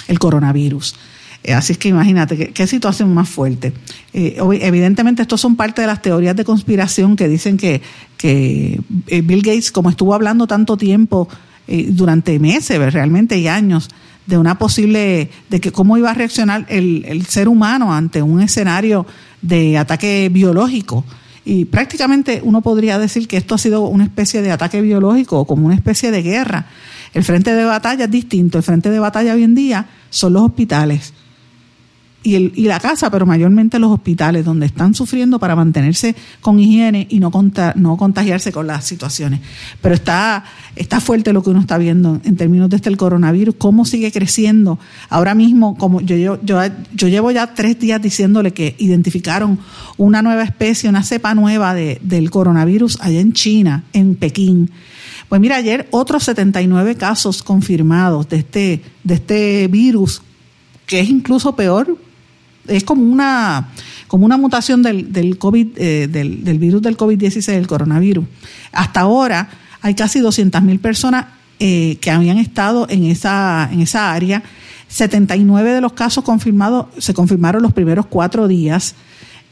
el coronavirus. Eh, así es que imagínate qué, situación más fuerte. evidentemente, estos son parte de las teorías de conspiración que dicen que, que Bill Gates, como estuvo hablando tanto tiempo, durante meses realmente y años, de una posible, de que cómo iba a reaccionar el, el ser humano ante un escenario de ataque biológico. Y prácticamente uno podría decir que esto ha sido una especie de ataque biológico o como una especie de guerra. El frente de batalla es distinto. El frente de batalla hoy en día son los hospitales y, el, y la casa, pero mayormente los hospitales, donde están sufriendo para mantenerse con higiene y no, no contagiarse con las situaciones. Pero está, está fuerte lo que uno está viendo en términos de este el coronavirus, cómo sigue creciendo. Ahora mismo, como yo, yo, yo, yo llevo ya tres días diciéndole que identificaron una nueva especie, una cepa nueva de, del coronavirus allá en China, en Pekín. Pues mira, ayer otros 79 casos confirmados de este, de este virus, que es incluso peor es como una, como una mutación del, del COVID, eh, del, del, virus del COVID-16, el coronavirus. Hasta ahora hay casi 200.000 personas eh, que habían estado en esa, en esa área. 79 de los casos confirmados se confirmaron los primeros cuatro días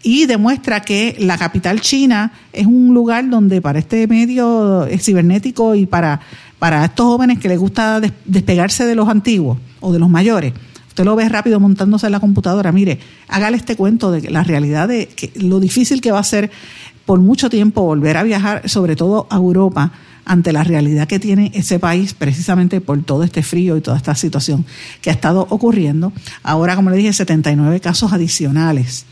y demuestra que la capital china es un lugar donde para este medio cibernético y para, para estos jóvenes que les gusta despegarse de los antiguos o de los mayores, Usted lo ve rápido montándose en la computadora. Mire, hágale este cuento de la realidad de que lo difícil que va a ser por mucho tiempo volver a viajar, sobre todo a Europa, ante la realidad que tiene ese país precisamente por todo este frío y toda esta situación que ha estado ocurriendo. Ahora, como le dije, 79 casos adicionales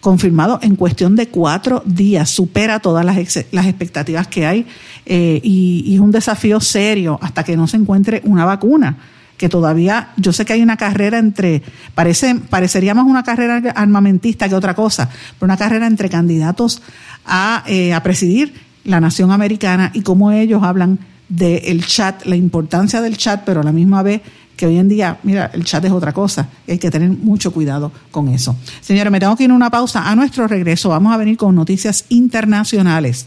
confirmados en cuestión de cuatro días, supera todas las, las expectativas que hay eh, y es un desafío serio hasta que no se encuentre una vacuna que todavía, yo sé que hay una carrera entre, parece, parecería más una carrera armamentista que otra cosa, pero una carrera entre candidatos a, eh, a presidir la nación americana y cómo ellos hablan del chat, la importancia del chat, pero a la misma vez que hoy en día, mira, el chat es otra cosa hay que tener mucho cuidado con eso. Señores, me tengo que ir a una pausa. A nuestro regreso vamos a venir con noticias internacionales.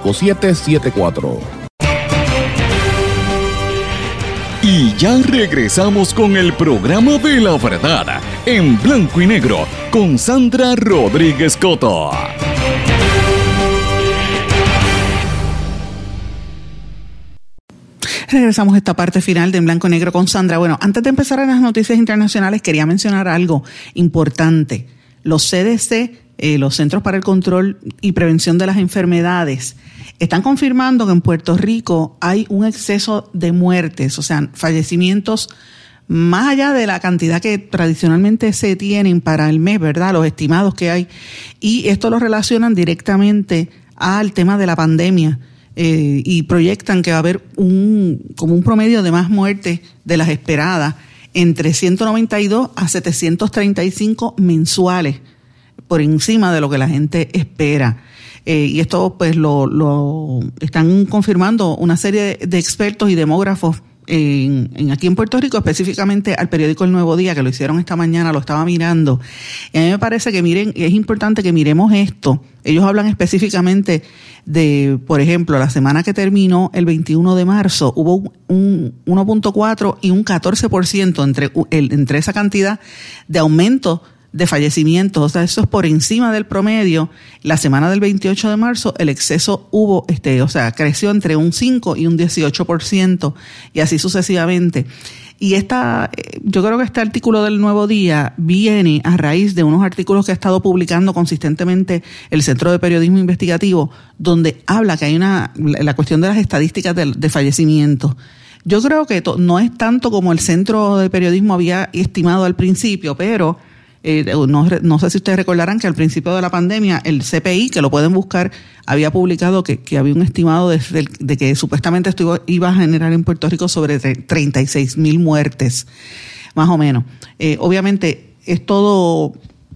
5774. Y ya regresamos con el programa de la verdad en blanco y negro con Sandra Rodríguez Coto. Regresamos a esta parte final de En Blanco y Negro con Sandra. Bueno, antes de empezar en las noticias internacionales, quería mencionar algo importante. Los CDC eh, los Centros para el Control y Prevención de las Enfermedades, están confirmando que en Puerto Rico hay un exceso de muertes, o sea, fallecimientos más allá de la cantidad que tradicionalmente se tienen para el mes, ¿verdad? Los estimados que hay. Y esto lo relacionan directamente al tema de la pandemia. Eh, y proyectan que va a haber un, como un promedio de más muertes de las esperadas entre 192 a 735 mensuales por encima de lo que la gente espera. Eh, y esto pues lo, lo, están confirmando una serie de, expertos y demógrafos en, aquí en Puerto Rico, específicamente al periódico El Nuevo Día, que lo hicieron esta mañana, lo estaba mirando. Y a mí me parece que miren, es importante que miremos esto. Ellos hablan específicamente de, por ejemplo, la semana que terminó el 21 de marzo, hubo un 1.4 y un 14% entre, entre esa cantidad de aumento de fallecimientos, o sea, eso es por encima del promedio. La semana del 28 de marzo el exceso hubo, este, o sea, creció entre un 5 y un 18% y así sucesivamente. Y esta, eh, yo creo que este artículo del Nuevo Día viene a raíz de unos artículos que ha estado publicando consistentemente el Centro de Periodismo Investigativo, donde habla que hay una, la cuestión de las estadísticas de, de fallecimientos. Yo creo que no es tanto como el Centro de Periodismo había estimado al principio, pero eh, no, no, sé si ustedes recordarán que al principio de la pandemia el CPI, que lo pueden buscar, había publicado que, que había un estimado de, de, que supuestamente esto iba, a generar en Puerto Rico sobre 36 mil muertes, más o menos. Eh, obviamente es todo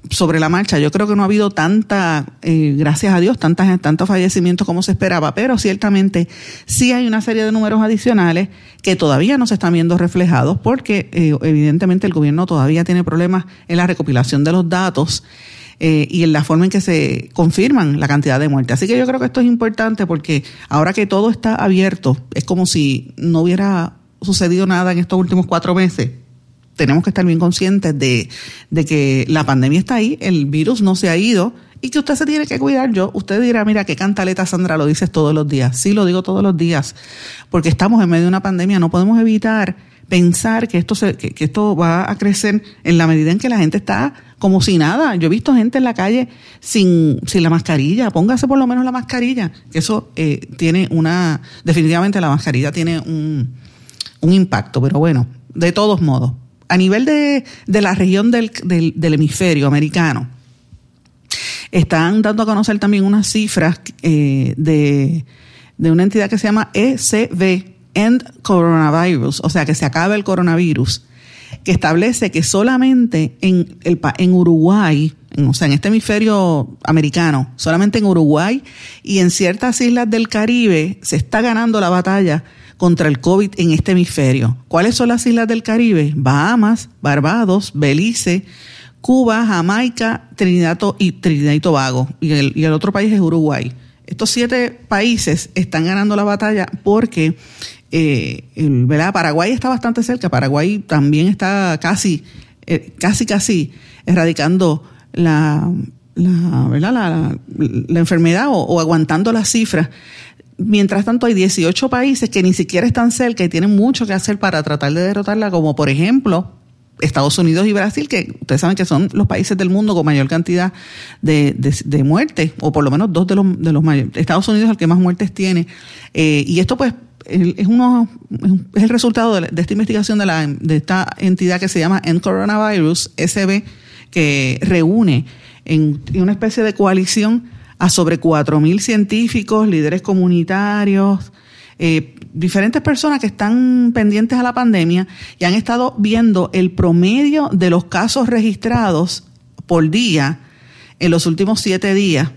sobre la marcha. Yo creo que no ha habido tanta, eh, gracias a Dios, tantas, tantos fallecimientos como se esperaba, pero ciertamente sí hay una serie de números adicionales que todavía no se están viendo reflejados porque eh, evidentemente el gobierno todavía tiene problemas en la recopilación de los datos. Eh, y en la forma en que se confirman la cantidad de muertes. Así que yo creo que esto es importante porque ahora que todo está abierto, es como si no hubiera sucedido nada en estos últimos cuatro meses tenemos que estar bien conscientes de, que la pandemia está ahí, el virus no se ha ido y que usted se tiene que cuidar. Yo, usted dirá, mira, qué cantaleta Sandra, lo dices todos los días. Sí, lo digo todos los días, porque estamos en medio de una pandemia, no podemos evitar pensar que esto, se, que, esto va a crecer en la medida en que la gente está como si nada. Yo he visto gente en la calle sin, sin la mascarilla. Póngase por lo menos la mascarilla, que eso eh, tiene una, definitivamente la mascarilla tiene un, un impacto, pero bueno, de todos modos a nivel de, la región del, hemisferio americano, están dando a conocer también unas cifras eh, de, una entidad que se llama ECV, End Coronavirus, o sea, que se acaba el coronavirus, que establece que solamente en, el, en Uruguay, o sea, en este hemisferio americano, solamente en Uruguay y en ciertas islas del Caribe se está ganando la batalla contra el COVID en este hemisferio. ¿Cuáles son las islas del Caribe? Bahamas, Barbados, Belice, Cuba, Jamaica, Trinidad y, Trinidad y Tobago. Y el, otro país es Uruguay. Estos siete países están ganando la batalla porque eh, Paraguay está bastante cerca. Paraguay también está casi, eh, casi, casi erradicando la, la, la, enfermedad o, o, aguantando las cifras Mientras tanto, hay 18 países que ni siquiera están cerca y tienen mucho que hacer para tratar de derrotarla, como por ejemplo Estados Unidos y Brasil, que ustedes saben que son los países del mundo con mayor cantidad de, de, muertes, o por lo menos dos de los, de los mayores. Estados Unidos es el que más muertes tiene. Eh, y esto pues es uno es el resultado de, esta investigación de, la, de esta entidad que se llama End Coronavirus, SB, que reúne en, una especie de coalición a sobre 4.000 científicos, líderes comunitarios, eh, diferentes personas que están pendientes a la pandemia y han estado viendo el promedio de los casos registrados por día en los últimos siete días.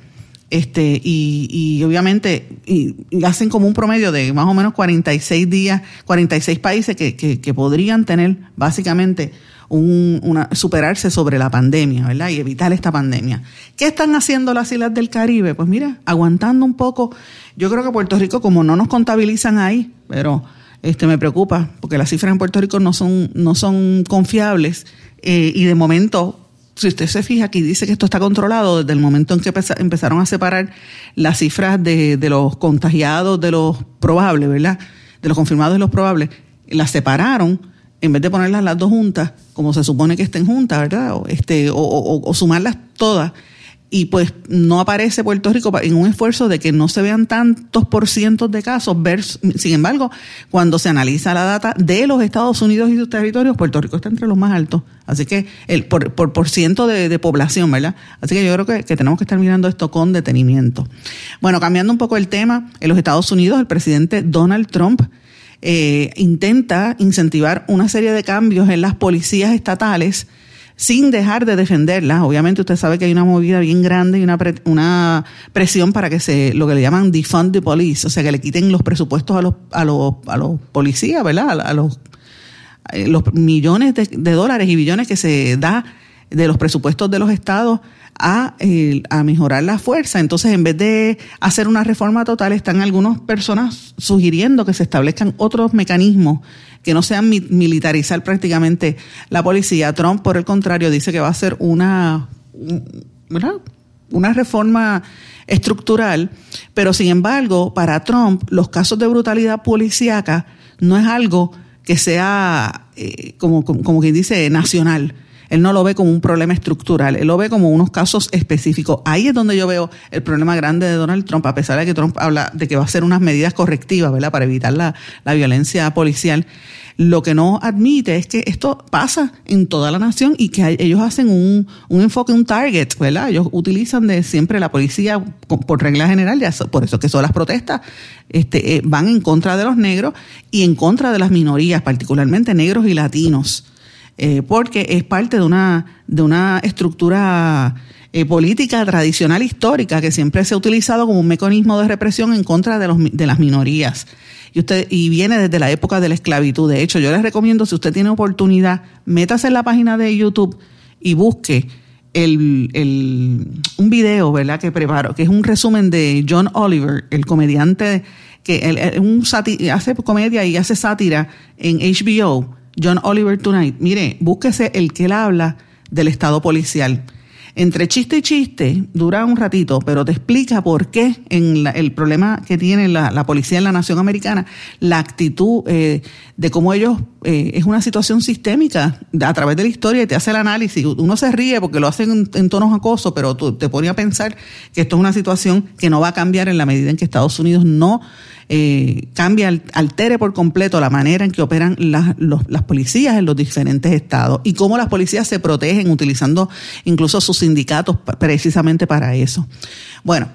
Este, y, obviamente y, hacen como un promedio de más o menos 46 días, 46 países que, que podrían tener básicamente una, superarse sobre la pandemia, ¿verdad? Y evitar esta pandemia. ¿Qué están haciendo las islas del Caribe? Pues mira, aguantando un poco. Yo creo que Puerto Rico, como no nos contabilizan ahí, pero este me preocupa, porque las cifras en Puerto Rico no son, no son confiables. Eh, y de momento, si usted se fija aquí, dice que esto está controlado desde el momento en que empezaron a separar las cifras de, de los contagiados de los probables, ¿verdad? De los confirmados y los probables. Las separaron en vez de ponerlas las dos juntas, como se supone que estén juntas, ¿verdad? O, este, o, sumarlas todas. Y pues no aparece Puerto Rico en un esfuerzo de que no se vean tantos por cientos de casos. sin embargo, cuando se analiza la data de los Estados Unidos y sus territorios, Puerto Rico está entre los más altos. Así que el por, por, ciento de, población, ¿verdad? Así que yo creo que tenemos que estar mirando esto con detenimiento. Bueno, cambiando un poco el tema, en los Estados Unidos el presidente Donald Trump eh, intenta incentivar una serie de cambios en las policías estatales sin dejar de defenderlas. Obviamente usted sabe que hay una movida bien grande y una, una presión para que se, lo que le llaman defund the police, o sea, que le quiten los presupuestos a los, a los, a los policías, ¿verdad? A, los, eh, los millones de, de dólares y billones que se da de los presupuestos de los estados a, a, mejorar la fuerza. Entonces, en vez de hacer una reforma total, están algunas personas sugiriendo que se establezcan otros mecanismos que no sean militarizar prácticamente la policía. Trump, por el contrario, dice que va a hacer una, una reforma estructural, pero sin embargo, para Trump, los casos de brutalidad policíaca no es algo que sea, eh, como, como quien dice, nacional él no lo ve como un problema estructural, él lo ve como unos casos específicos. Ahí es donde yo veo el problema grande de Donald Trump, a pesar de que Trump habla de que va a hacer unas medidas correctivas, ¿verdad?, para evitar la, violencia policial. Lo que no admite es que esto pasa en toda la nación y que ellos hacen un, enfoque, un target, ¿verdad? Ellos utilizan de siempre la policía por regla general, ya por eso que son las protestas, este, eh, van en contra de los negros y en contra de las minorías, particularmente negros y latinos. Eh, porque es parte de una, de una estructura eh, política tradicional histórica que siempre se ha utilizado como un mecanismo de represión en contra de, los, de las minorías. Y, usted, y viene desde la época de la esclavitud. De hecho, yo les recomiendo, si usted tiene oportunidad, métase en la página de YouTube y busque el, el, un video, ¿verdad?, que preparo, que es un resumen de John Oliver, el comediante que un hace comedia y hace sátira en HBO John Oliver Tonight, mire, búsquese el que él habla del estado policial. Entre chiste y chiste dura un ratito, pero te explica por qué en el problema que tiene la, policía en la nación americana, la actitud eh, de cómo ellos eh, es una situación sistémica a través de la historia y te hace el análisis. Uno se ríe porque lo hacen en, tonos acosos, pero tú, te pone a pensar que esto es una situación que no va a cambiar en la medida en que Estados Unidos no eh, cambia, altere por completo la manera en que operan las, las policías en los diferentes estados y cómo las policías se protegen utilizando incluso sus sindicatos precisamente para eso. Bueno,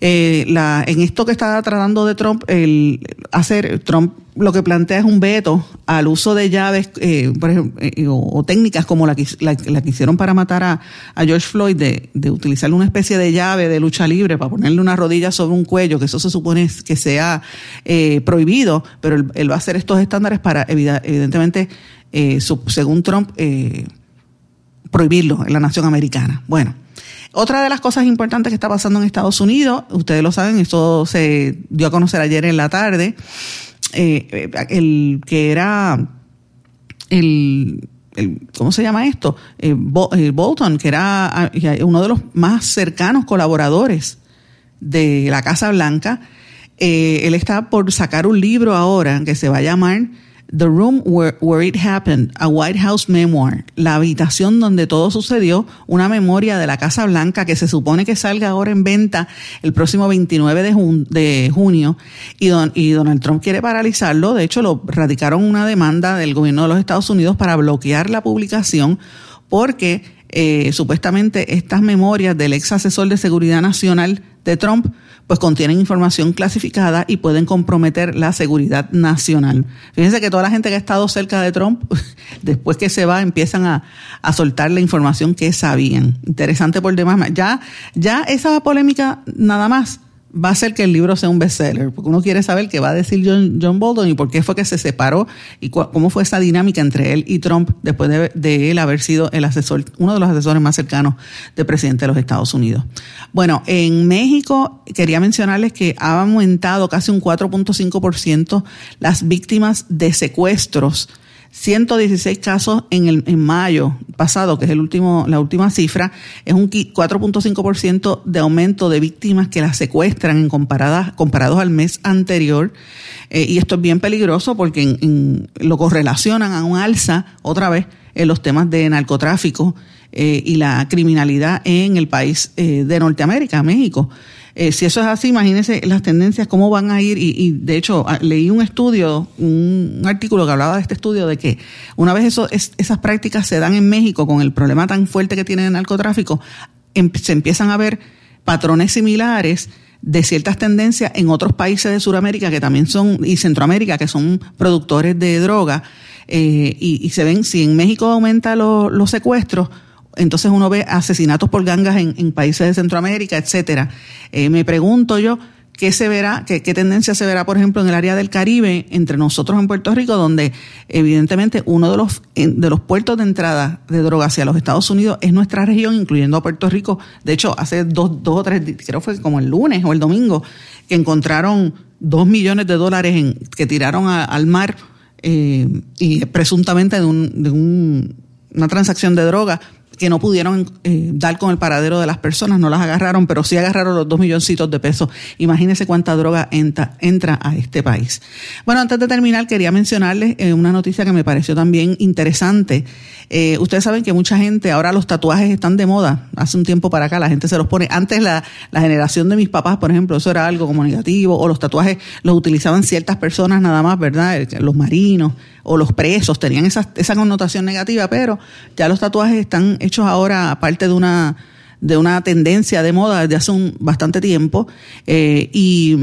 eh, la, en esto que está tratando de Trump, el hacer, Trump lo que plantea es un veto al uso de llaves eh, por ejemplo, eh, o, técnicas como la que, la, que hicieron para matar a, George Floyd, de, de, utilizar una especie de llave de lucha libre para ponerle una rodilla sobre un cuello, que eso se supone que sea eh, prohibido, pero él, va a hacer estos estándares para, evidentemente, según Trump, prohibirlo en la nación americana. Bueno. Otra de las cosas importantes que está pasando en Estados Unidos, ustedes lo saben, esto se dio a conocer ayer en la tarde, eh, el que era el, ¿cómo se llama esto? Eh, Bolton, que era ah, uno de los más cercanos colaboradores de la Casa Blanca. Eh, él está por sacar un libro ahora que se va a llamar The Room Where, Where, It Happened, a White House Memoir, la habitación donde todo sucedió, una memoria de la Casa Blanca que se supone que salga ahora en venta el próximo 29 de, junio y, y Donald Trump quiere paralizarlo. De hecho, lo radicaron una demanda del gobierno de los Estados Unidos para bloquear la publicación porque eh, supuestamente estas memorias del ex asesor de seguridad nacional de Trump pues contienen información clasificada y pueden comprometer la seguridad nacional. Fíjense que toda la gente que ha estado cerca de Trump, después que se va, empiezan a, a soltar la información que sabían. Interesante por demás. Ya, ya esa polémica nada más va a hacer que el libro sea un bestseller, porque uno quiere saber qué va a decir John, John Bolton y por qué fue que se separó y cómo fue esa dinámica entre él y Trump después de, de, él haber sido el asesor, uno de los asesores más cercanos del presidente de los Estados Unidos. Bueno, en México quería mencionarles que ha aumentado casi un 4.5% las víctimas de secuestros 116 casos en, el, en mayo pasado, que es el último, la última cifra, es un 4.5% de aumento de víctimas que las secuestran en comparadas, comparados al mes anterior. Eh, y esto es bien peligroso porque en, lo correlacionan a un alza, otra vez, en los temas de narcotráfico eh, y la criminalidad en el país eh, de Norteamérica, México. Eh, si eso es así, imagínense las tendencias, cómo van a ir. Y, de hecho, ah, leí un estudio, un, artículo que hablaba de este estudio, de que una vez eso, esas prácticas se dan en México con el problema tan fuerte que tiene el narcotráfico, em, se empiezan a ver patrones similares de ciertas tendencias en otros países de Sudamérica que también son, y Centroamérica, que son productores de droga. Eh, y, se ven, si en México aumenta los secuestros, entonces uno ve asesinatos por gangas en, países de Centroamérica, etcétera. Eh, me pregunto yo, ¿qué se verá, qué, tendencia se verá, por ejemplo, en el área del Caribe, entre nosotros en Puerto Rico, donde evidentemente uno de los, de los puertos de entrada de drogas hacia los Estados Unidos es nuestra región, incluyendo a Puerto Rico. De hecho, hace dos, dos o tres, creo fue como el lunes o el domingo, que encontraron dos millones de dólares en, que tiraron al mar eh, y presuntamente de, un, de un, una transacción de droga que no pudieron eh, dar con el paradero de las personas, no las agarraron, pero sí agarraron los dos milloncitos de pesos. Imagínense cuánta droga entra, entra a este país. Bueno, antes de terminar, quería mencionarles eh, una noticia que me pareció también interesante. Eh, ustedes saben que mucha gente, ahora los tatuajes están de moda. Hace un tiempo para acá la gente se los pone. Antes la, la generación de mis papás, por ejemplo, eso era algo como negativo, o los tatuajes los utilizaban ciertas personas nada más, ¿verdad? Los marinos o los presos tenían esa, esa connotación negativa, pero ya los tatuajes están hechos ahora aparte de una de una tendencia de moda desde hace un bastante tiempo eh, y,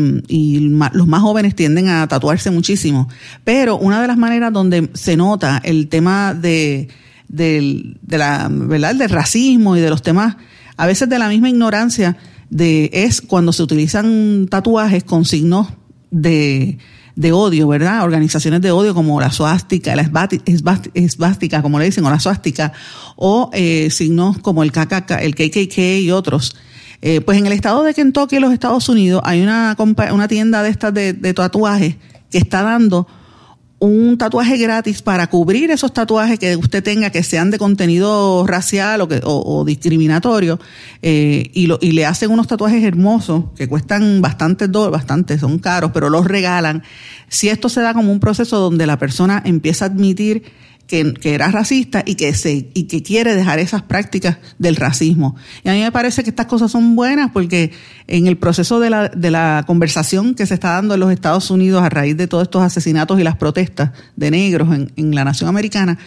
los más jóvenes tienden a tatuarse muchísimo. Pero una de las maneras donde se nota el tema de, de, la, ¿verdad? del racismo y de los temas, a veces de la misma ignorancia, de, es cuando se utilizan tatuajes con signos de, de odio, ¿verdad? Organizaciones de odio como la suástica, la esvástica, como le dicen, o la suástica, o eh, signos como el KKK, el KKK y otros. Eh, pues en el estado de Kentucky, en los Estados Unidos, hay una, una tienda de estas de, de tatuajes que está dando un tatuaje gratis para cubrir esos tatuajes que usted tenga que sean de contenido racial o, que, o, discriminatorio eh, y, lo, y le hacen unos tatuajes hermosos que cuestan bastante, bastante, son caros, pero los regalan. Si esto se da como un proceso donde la persona empieza a admitir que, era racista y que, se, y que quiere dejar esas prácticas del racismo. Y a mí me parece que estas cosas son buenas porque en el proceso de la, de la conversación que se está dando en los Estados Unidos a raíz de todos estos asesinatos y las protestas de negros en, en la nación americana,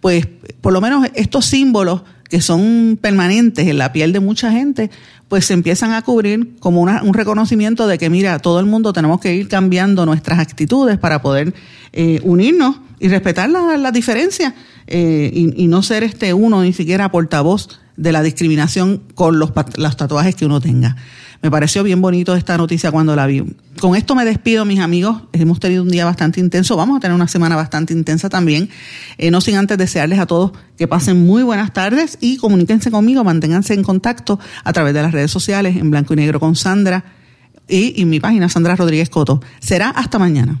pues por lo menos estos símbolos que son permanentes en la piel de mucha gente, pues se empiezan a cubrir como una, un reconocimiento de que, mira, todo el mundo tenemos que ir cambiando nuestras actitudes para poder eh, unirnos y respetar las la diferencias eh, y, no ser este uno ni siquiera portavoz de la discriminación con los, los tatuajes que uno tenga. Me pareció bien bonito esta noticia cuando la vi. Con esto me despido, mis amigos. Hemos tenido un día bastante intenso. Vamos a tener una semana bastante intensa también. Eh, no sin antes desearles a todos que pasen muy buenas tardes y comuníquense conmigo, manténganse en contacto a través de las redes sociales en blanco y negro con Sandra y en mi página Sandra Rodríguez Coto. Será hasta mañana.